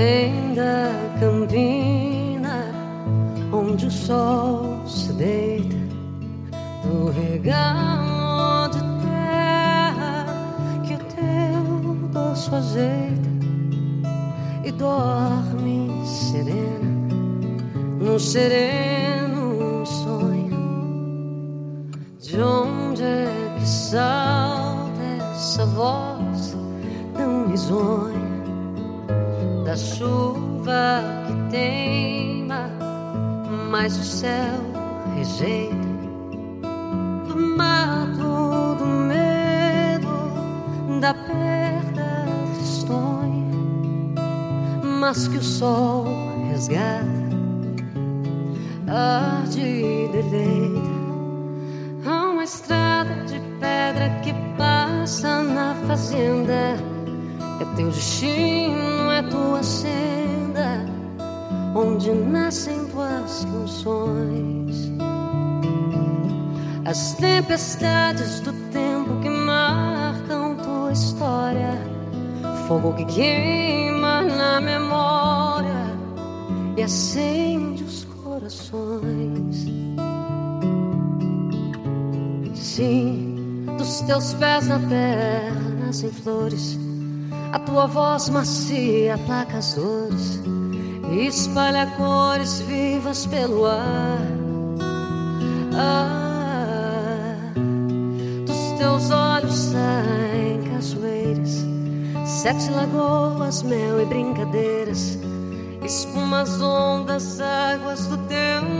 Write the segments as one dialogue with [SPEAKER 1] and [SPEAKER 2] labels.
[SPEAKER 1] Vem da campina onde o sol se deita do regalo de terra que o teu doce ajeita e dorme serena no sereno sonho. De onde é que salta essa voz tão risonha da chuva que teima, mas o céu rejeita do mato, do medo, da perda tristonha, mas que o sol resgata, arde e deleita. Há uma estrada de pedra que passa na fazenda. É teu destino, é tua senda, onde nascem tuas canções. As tempestades do tempo que marcam tua história, fogo que queima na memória e acende os corações. Sim, dos teus pés na terra nascem flores. A tua voz macia aplaca as dores e espalha cores vivas pelo ar. Ah, dos teus olhos saem cachoeiras, sete lagoas, mel e brincadeiras, espumas, ondas, águas do teu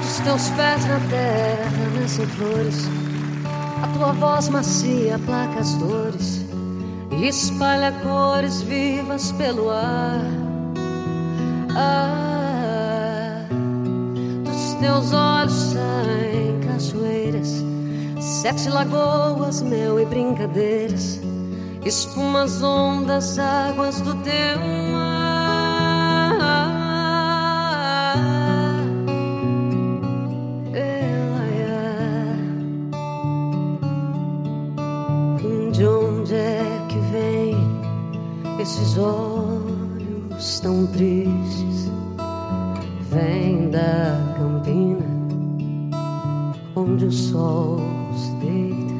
[SPEAKER 1] Dos teus pés na terra nascem flores. A tua voz macia aplaca as dores e espalha cores vivas pelo ar. Ah, dos teus olhos saem cachoeiras, sete lagoas, mel e brincadeiras, espumas, ondas, águas do teu mar. Esses olhos tão tristes? Vem da campina, onde o sol se deita.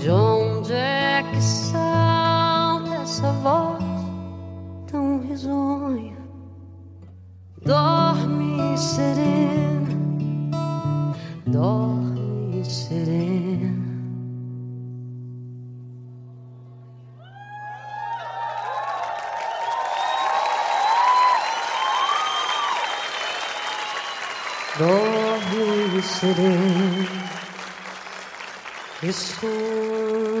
[SPEAKER 1] De onde é que salta essa voz tão risonha? Dorme serena, dorme serena. Dorme sereno e sonha.